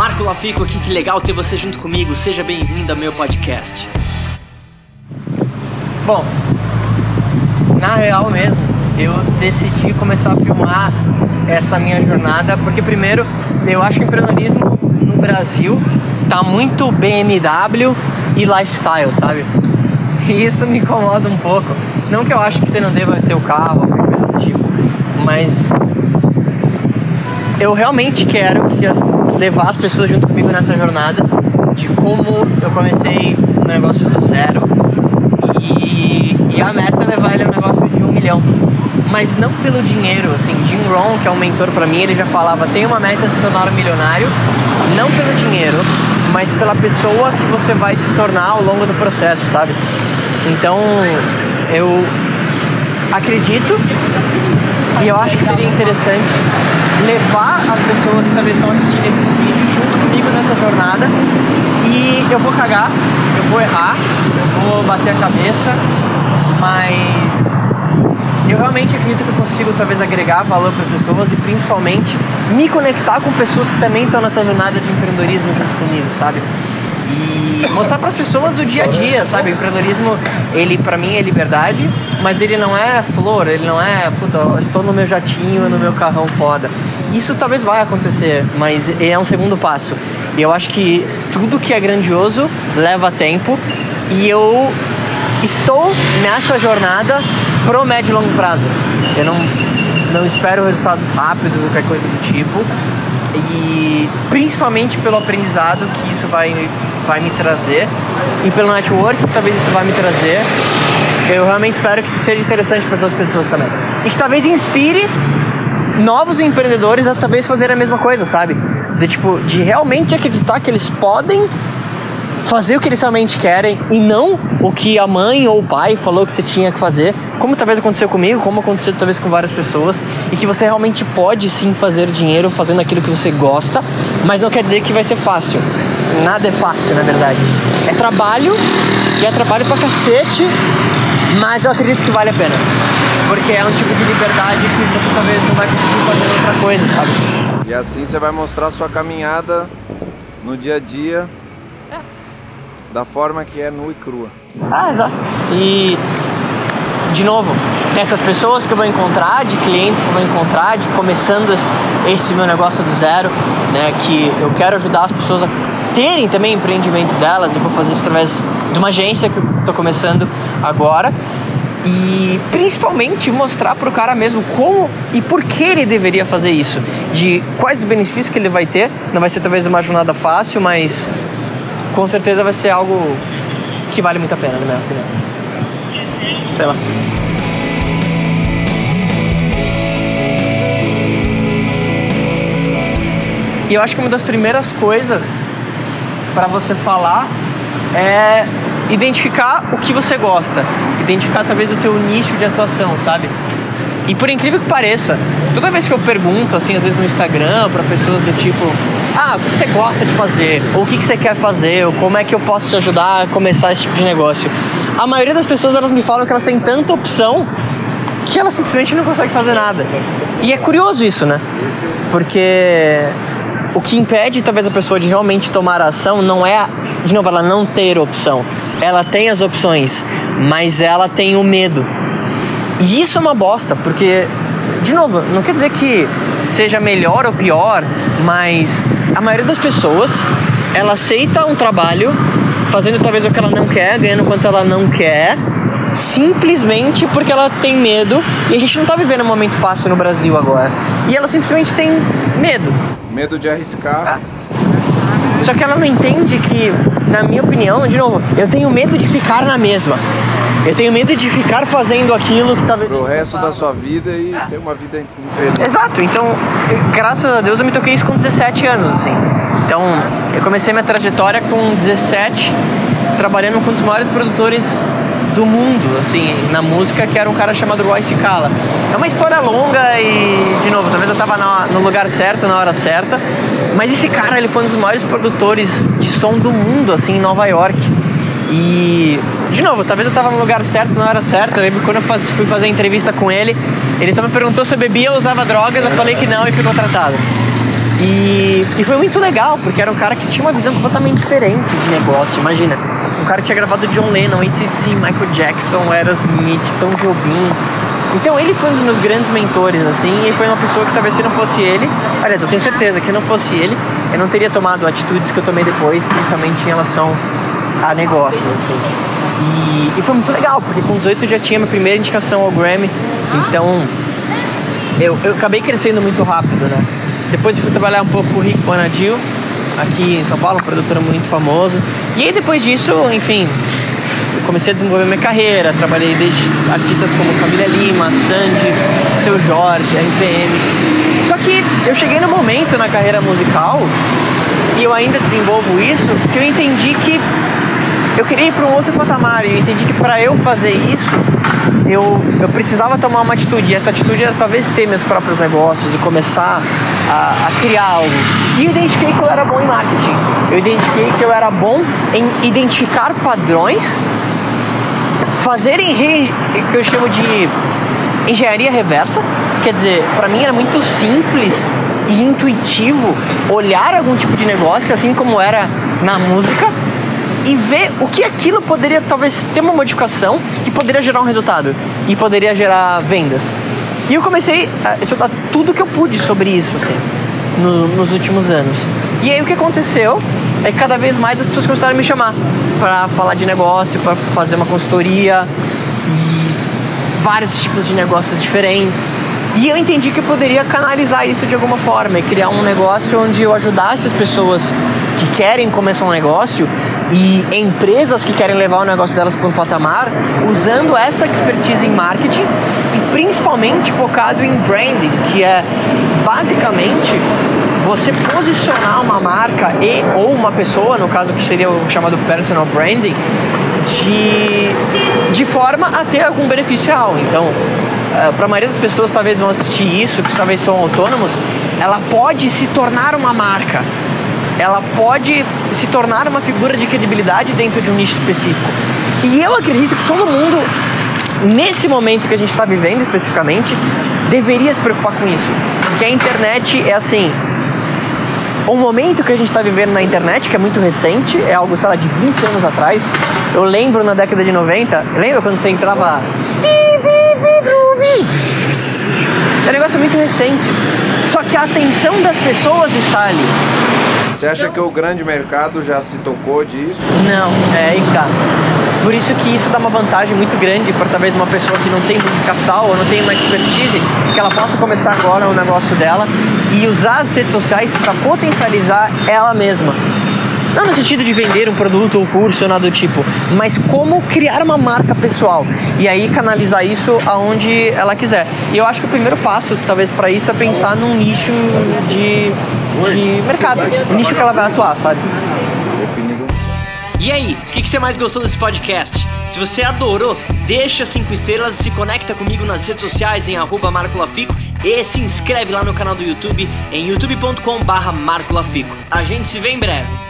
Marco Lafico aqui, que legal ter você junto comigo. Seja bem-vindo ao meu podcast. Bom, na real mesmo, eu decidi começar a filmar essa minha jornada porque primeiro, eu acho que o empreendedorismo no Brasil tá muito BMW e lifestyle, sabe? E isso me incomoda um pouco. Não que eu acho que você não deva ter o carro, tipo, mas eu realmente quero que as, levar as pessoas junto comigo nessa jornada de como eu comecei um negócio do zero e, e a meta é levar ele a um negócio de um milhão. Mas não pelo dinheiro, assim, Jim Rohn, que é um mentor para mim, ele já falava, tem uma meta de se tornar um milionário, não pelo dinheiro, mas pela pessoa que você vai se tornar ao longo do processo, sabe? Então, eu acredito e eu acho que seria interessante levar as pessoas que talvez estão assistindo esse vídeo junto comigo nessa jornada. E eu vou cagar, eu vou errar, eu vou bater a cabeça, mas eu realmente acredito que eu consigo talvez agregar valor para as pessoas e principalmente me conectar com pessoas que também estão nessa jornada de empreendedorismo junto comigo, sabe? E mostrar para as pessoas o dia a dia, sabe? O empreendedorismo, ele para mim é liberdade, mas ele não é flor, ele não é, puta, estou no meu jatinho, no meu carrão foda. Isso talvez vai acontecer, mas é um segundo passo. E eu acho que tudo que é grandioso leva tempo e eu estou nessa jornada pro médio e longo prazo. Eu não, não espero resultados rápidos ou qualquer coisa do tipo. E principalmente pelo aprendizado que isso vai, vai me trazer e pelo network que talvez isso vai me trazer. Eu realmente espero que seja interessante para outras pessoas também. E que talvez inspire novos empreendedores a talvez fazer a mesma coisa, sabe? De tipo, de realmente acreditar que eles podem fazer o que eles realmente querem e não o que a mãe ou o pai falou que você tinha que fazer, como talvez aconteceu comigo, como aconteceu talvez com várias pessoas, e que você realmente pode sim fazer dinheiro fazendo aquilo que você gosta, mas não quer dizer que vai ser fácil. Nada é fácil, na verdade. É trabalho, e é trabalho pra cacete, mas eu acredito que vale a pena. Porque é um tipo de liberdade que você talvez não vai conseguir fazer outra coisa, sabe? E assim você vai mostrar sua caminhada no dia a dia da forma que é nua e crua. Ah, exato. E, de novo, dessas pessoas que eu vou encontrar, de clientes que eu vou encontrar, de começando esse, meu negócio do zero, né, que eu quero ajudar as pessoas a terem também empreendimento delas, eu vou fazer isso através de uma agência que eu estou começando agora e principalmente mostrar para o cara mesmo como e por que ele deveria fazer isso, de quais os benefícios que ele vai ter. Não vai ser talvez uma jornada fácil, mas com certeza vai ser algo que vale muito a pena, na minha opinião. Sei lá. E eu acho que uma das primeiras coisas para você falar é identificar o que você gosta, identificar talvez o teu nicho de atuação, sabe? E por incrível que pareça, toda vez que eu pergunto, assim, às vezes no Instagram, para pessoas do tipo, ah, o que você gosta de fazer? Ou o que você quer fazer? Ou como é que eu posso te ajudar a começar esse tipo de negócio? A maioria das pessoas, elas me falam que elas têm tanta opção que elas simplesmente não conseguem fazer nada. E é curioso isso, né? Porque o que impede talvez a pessoa de realmente tomar ação não é, de novo, ela não ter opção. Ela tem as opções, mas ela tem o medo. E isso é uma bosta, porque, de novo, não quer dizer que seja melhor ou pior, mas a maioria das pessoas ela aceita um trabalho fazendo talvez o que ela não quer, ganhando quanto ela não quer, simplesmente porque ela tem medo e a gente não tá vivendo um momento fácil no Brasil agora. E ela simplesmente tem medo. Medo de arriscar. Só que ela não entende que, na minha opinião, de novo, eu tenho medo de ficar na mesma. Eu tenho medo de ficar fazendo aquilo que talvez. Pro resto da sua vida e ter uma vida infeliz. Exato, então, graças a Deus eu me toquei isso com 17 anos, assim. Então, eu comecei minha trajetória com 17, trabalhando com um dos maiores produtores do mundo, assim, na música, que era um cara chamado Royce Kala. É uma história longa e, de novo, talvez eu tava no lugar certo, na hora certa, mas esse cara, ele foi um dos maiores produtores de som do mundo, assim, em Nova York. E, de novo, talvez eu tava no lugar certo, na hora certa. Eu lembro quando eu fui fazer entrevista com ele, ele só me perguntou se eu bebia ou usava drogas, eu falei que não e fui contratado. E, e foi muito legal, porque era um cara que tinha uma visão completamente diferente de negócio. Imagina, um cara que tinha gravado John Lennon, ACDC, Michael Jackson, Aerosmith, Tom Jobim. Então ele foi um dos meus grandes mentores, assim, e foi uma pessoa que talvez se não fosse ele, aliás, eu tenho certeza que não fosse ele, eu não teria tomado atitudes que eu tomei depois, principalmente em relação a negócios, assim. E, e foi muito legal, porque com 18 eu já tinha minha primeira indicação ao Grammy, então eu, eu acabei crescendo muito rápido, né? Depois fui trabalhar um pouco com o Rick Bonadil, aqui em São Paulo, um produtor muito famoso. E aí depois disso, enfim, comecei a desenvolver minha carreira, trabalhei desde artistas como Família Lima, Sandy, Seu Jorge, RPM. Só que eu cheguei no momento na carreira musical e eu ainda desenvolvo isso que eu entendi que eu queria ir para um outro patamar e eu entendi que para eu fazer isso eu, eu precisava tomar uma atitude. E essa atitude era talvez ter meus próprios negócios e começar a, a criar algo. E eu identifiquei que eu era bom em marketing. Eu identifiquei que eu era bom em identificar padrões fazer em que eu chamo de engenharia reversa. Quer dizer para mim era muito simples e intuitivo olhar algum tipo de negócio assim como era na música e ver o que aquilo poderia talvez ter uma modificação que poderia gerar um resultado e poderia gerar vendas. E eu comecei a estudar tudo que eu pude sobre isso, assim, no, nos últimos anos. E aí o que aconteceu é que cada vez mais as pessoas começaram a me chamar para falar de negócio, para fazer uma consultoria e vários tipos de negócios diferentes. E eu entendi que eu poderia canalizar isso de alguma forma e criar um negócio onde eu ajudasse as pessoas que querem começar um negócio e empresas que querem levar o negócio delas para um patamar usando essa expertise em marketing e principalmente focado em branding, que é basicamente você posicionar uma marca e ou uma pessoa, no caso que seria o chamado personal branding, de, de forma a ter algum benefício real. Então, uh, para a maioria das pessoas talvez vão assistir isso, que talvez são autônomos, ela pode se tornar uma marca ela pode se tornar uma figura de credibilidade dentro de um nicho específico. E eu acredito que todo mundo, nesse momento que a gente está vivendo especificamente, deveria se preocupar com isso. Porque a internet é assim. O momento que a gente está vivendo na internet, que é muito recente, é algo, sei lá, de 20 anos atrás. Eu lembro na década de 90, lembra quando você entrava. É um negócio muito recente. Só que a atenção das pessoas está ali. Você acha que o grande mercado já se tocou disso? Não, é aí tá. Por isso que isso dá uma vantagem muito grande para talvez uma pessoa que não tem muito capital ou não tem uma expertise, que ela possa começar agora o negócio dela e usar as redes sociais para potencializar ela mesma. Não no sentido de vender um produto ou curso ou nada do tipo, mas como criar uma marca pessoal e aí canalizar isso aonde ela quiser. E eu acho que o primeiro passo, talvez, para isso é pensar num nicho de, de mercado, um nicho que ela vai atuar, sabe? E aí, o que, que, você mais gostou desse podcast? Se você adorou, deixa cinco estrelas e se conecta comigo nas redes sociais em arroba Marco Lafico e se inscreve lá no canal do YouTube em youtube.com barra. A gente se vê em breve.